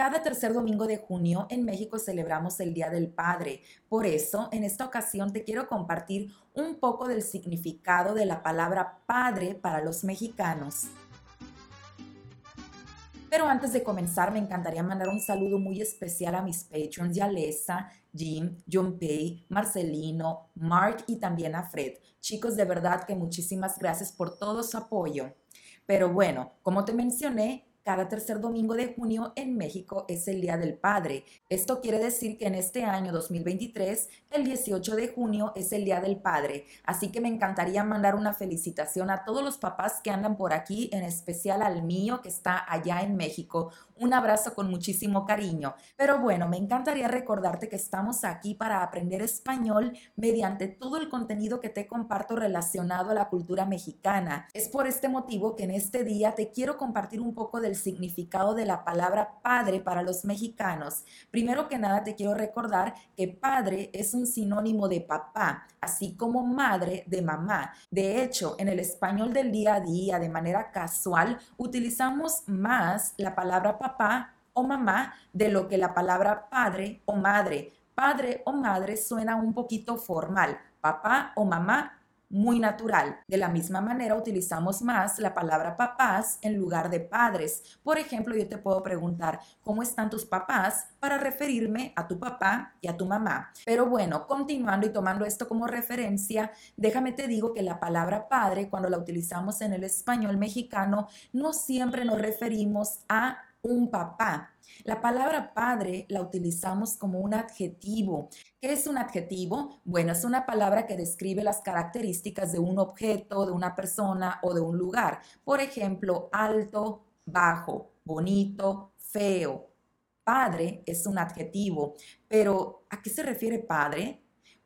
Cada tercer domingo de junio en México celebramos el Día del Padre. Por eso, en esta ocasión te quiero compartir un poco del significado de la palabra padre para los mexicanos. Pero antes de comenzar, me encantaría mandar un saludo muy especial a mis patrons, Yalesa, Jim, Junpei, Marcelino, Mark y también a Fred. Chicos, de verdad que muchísimas gracias por todo su apoyo. Pero bueno, como te mencioné, cada tercer domingo de junio en México es el Día del Padre. Esto quiere decir que en este año 2023, el 18 de junio es el Día del Padre. Así que me encantaría mandar una felicitación a todos los papás que andan por aquí, en especial al mío que está allá en México. Un abrazo con muchísimo cariño. Pero bueno, me encantaría recordarte que estamos aquí para aprender español mediante todo el contenido que te comparto relacionado a la cultura mexicana. Es por este motivo que en este día te quiero compartir un poco de el significado de la palabra padre para los mexicanos. Primero que nada te quiero recordar que padre es un sinónimo de papá, así como madre de mamá. De hecho, en el español del día a día, de manera casual, utilizamos más la palabra papá o mamá de lo que la palabra padre o madre. Padre o madre suena un poquito formal. Papá o mamá muy natural. De la misma manera utilizamos más la palabra papás en lugar de padres. Por ejemplo, yo te puedo preguntar, ¿cómo están tus papás? para referirme a tu papá y a tu mamá. Pero bueno, continuando y tomando esto como referencia, déjame te digo que la palabra padre, cuando la utilizamos en el español mexicano, no siempre nos referimos a un papá. La palabra padre la utilizamos como un adjetivo. ¿Qué es un adjetivo? Bueno, es una palabra que describe las características de un objeto, de una persona o de un lugar. Por ejemplo, alto, bajo, bonito, feo. Padre es un adjetivo, pero ¿a qué se refiere padre?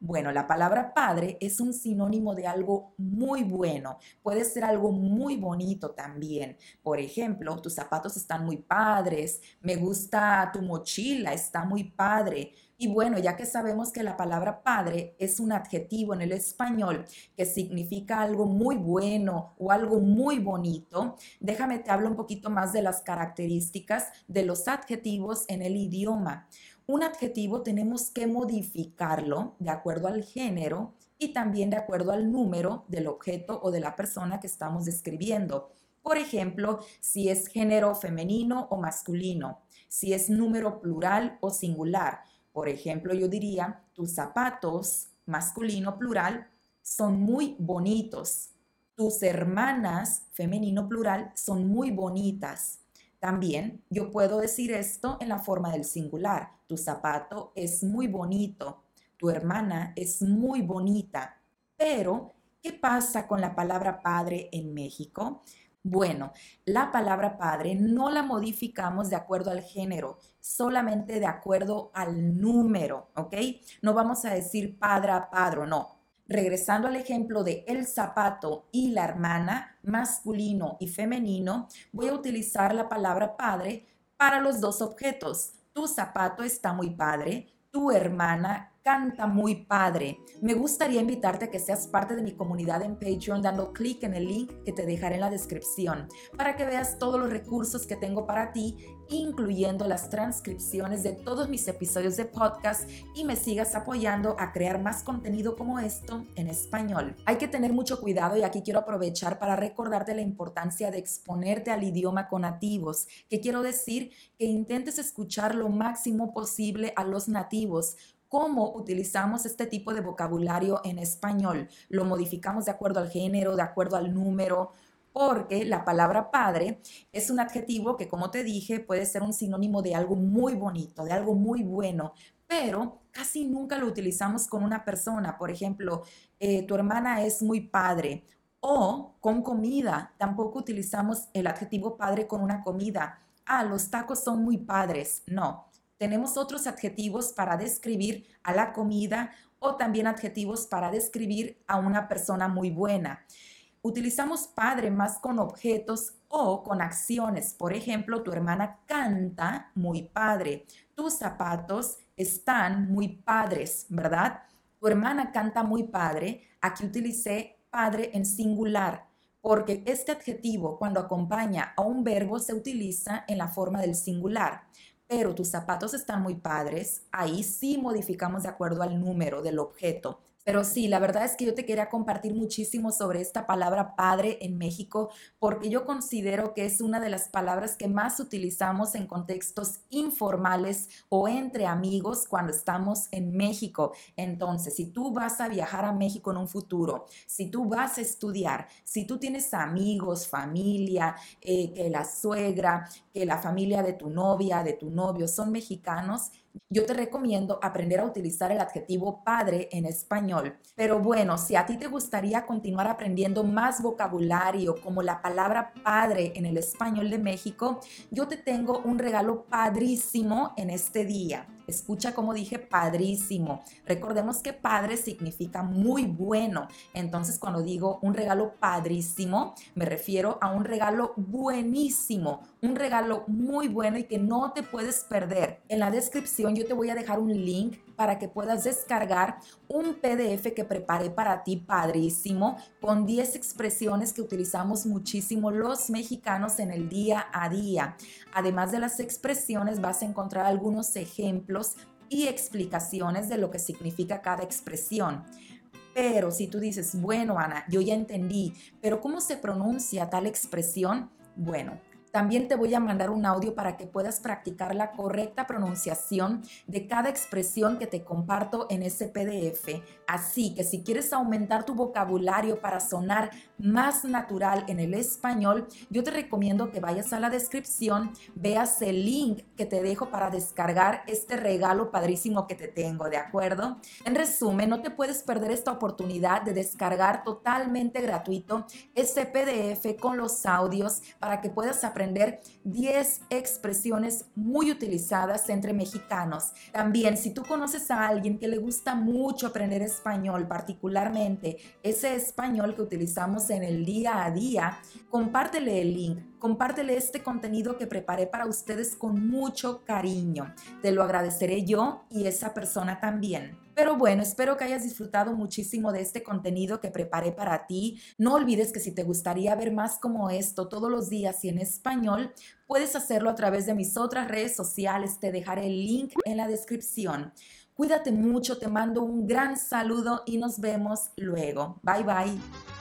Bueno, la palabra padre es un sinónimo de algo muy bueno. Puede ser algo muy bonito también. Por ejemplo, tus zapatos están muy padres. Me gusta tu mochila, está muy padre. Y bueno, ya que sabemos que la palabra padre es un adjetivo en el español que significa algo muy bueno o algo muy bonito, déjame te hablo un poquito más de las características de los adjetivos en el idioma. Un adjetivo tenemos que modificarlo de acuerdo al género y también de acuerdo al número del objeto o de la persona que estamos describiendo. Por ejemplo, si es género femenino o masculino, si es número plural o singular. Por ejemplo, yo diría, tus zapatos, masculino plural, son muy bonitos. Tus hermanas, femenino plural, son muy bonitas. También yo puedo decir esto en la forma del singular. Tu zapato es muy bonito. Tu hermana es muy bonita. Pero, ¿qué pasa con la palabra padre en México? Bueno, la palabra padre no la modificamos de acuerdo al género, solamente de acuerdo al número, ¿ok? No vamos a decir padre a padre, no. Regresando al ejemplo de el zapato y la hermana, masculino y femenino, voy a utilizar la palabra padre para los dos objetos. Tu zapato está muy padre, tu hermana canta muy padre. Me gustaría invitarte a que seas parte de mi comunidad en Patreon dando clic en el link que te dejaré en la descripción para que veas todos los recursos que tengo para ti, incluyendo las transcripciones de todos mis episodios de podcast y me sigas apoyando a crear más contenido como esto en español. Hay que tener mucho cuidado y aquí quiero aprovechar para recordarte la importancia de exponerte al idioma con nativos, que quiero decir que intentes escuchar lo máximo posible a los nativos cómo utilizamos este tipo de vocabulario en español. Lo modificamos de acuerdo al género, de acuerdo al número, porque la palabra padre es un adjetivo que, como te dije, puede ser un sinónimo de algo muy bonito, de algo muy bueno, pero casi nunca lo utilizamos con una persona. Por ejemplo, eh, tu hermana es muy padre o con comida. Tampoco utilizamos el adjetivo padre con una comida. Ah, los tacos son muy padres. No, tenemos otros adjetivos para describir a la comida o también adjetivos para describir a una persona muy buena. Utilizamos padre más con objetos o con acciones. Por ejemplo, tu hermana canta muy padre. Tus zapatos están muy padres, ¿verdad? Tu hermana canta muy padre. Aquí utilicé padre en singular porque este adjetivo cuando acompaña a un verbo se utiliza en la forma del singular. pero tus zapatos están muy padres, ahí sí modificamos de acuerdo al número del objeto. Pero sí, la verdad es que yo te quería compartir muchísimo sobre esta palabra padre en México porque yo considero que es una de las palabras que más utilizamos en contextos informales o entre amigos cuando estamos en México. Entonces, si tú vas a viajar a México en un futuro, si tú vas a estudiar, si tú tienes amigos, familia, eh, que la suegra, que la familia de tu novia, de tu novio son mexicanos, yo te recomiendo aprender a utilizar el adjetivo padre en español. Pero bueno, si a ti te gustaría continuar aprendiendo más vocabulario como la palabra padre en el español de México, yo te tengo un regalo padrísimo en este día. Escucha como dije padrísimo. Recordemos que padre significa muy bueno. Entonces cuando digo un regalo padrísimo, me refiero a un regalo buenísimo, un regalo muy bueno y que no te puedes perder. En la descripción yo te voy a dejar un link para que puedas descargar un PDF que preparé para ti padrísimo con 10 expresiones que utilizamos muchísimo los mexicanos en el día a día. Además de las expresiones vas a encontrar algunos ejemplos y explicaciones de lo que significa cada expresión. Pero si tú dices, bueno, Ana, yo ya entendí, pero ¿cómo se pronuncia tal expresión? Bueno, también te voy a mandar un audio para que puedas practicar la correcta pronunciación de cada expresión que te comparto en ese PDF. Así que si quieres aumentar tu vocabulario para sonar más natural en el español, yo te recomiendo que vayas a la descripción, veas el link que te dejo para descargar este regalo padrísimo que te tengo, ¿de acuerdo? En resumen, no te puedes perder esta oportunidad de descargar totalmente gratuito ese PDF con los audios para que puedas aprender 10 expresiones muy utilizadas entre mexicanos. También, si tú conoces a alguien que le gusta mucho aprender español, particularmente ese español que utilizamos en el día a día, compártele el link, compártele este contenido que preparé para ustedes con mucho cariño. Te lo agradeceré yo y esa persona también. Pero bueno, espero que hayas disfrutado muchísimo de este contenido que preparé para ti. No olvides que si te gustaría ver más como esto todos los días y en español, puedes hacerlo a través de mis otras redes sociales. Te dejaré el link en la descripción. Cuídate mucho, te mando un gran saludo y nos vemos luego. Bye bye.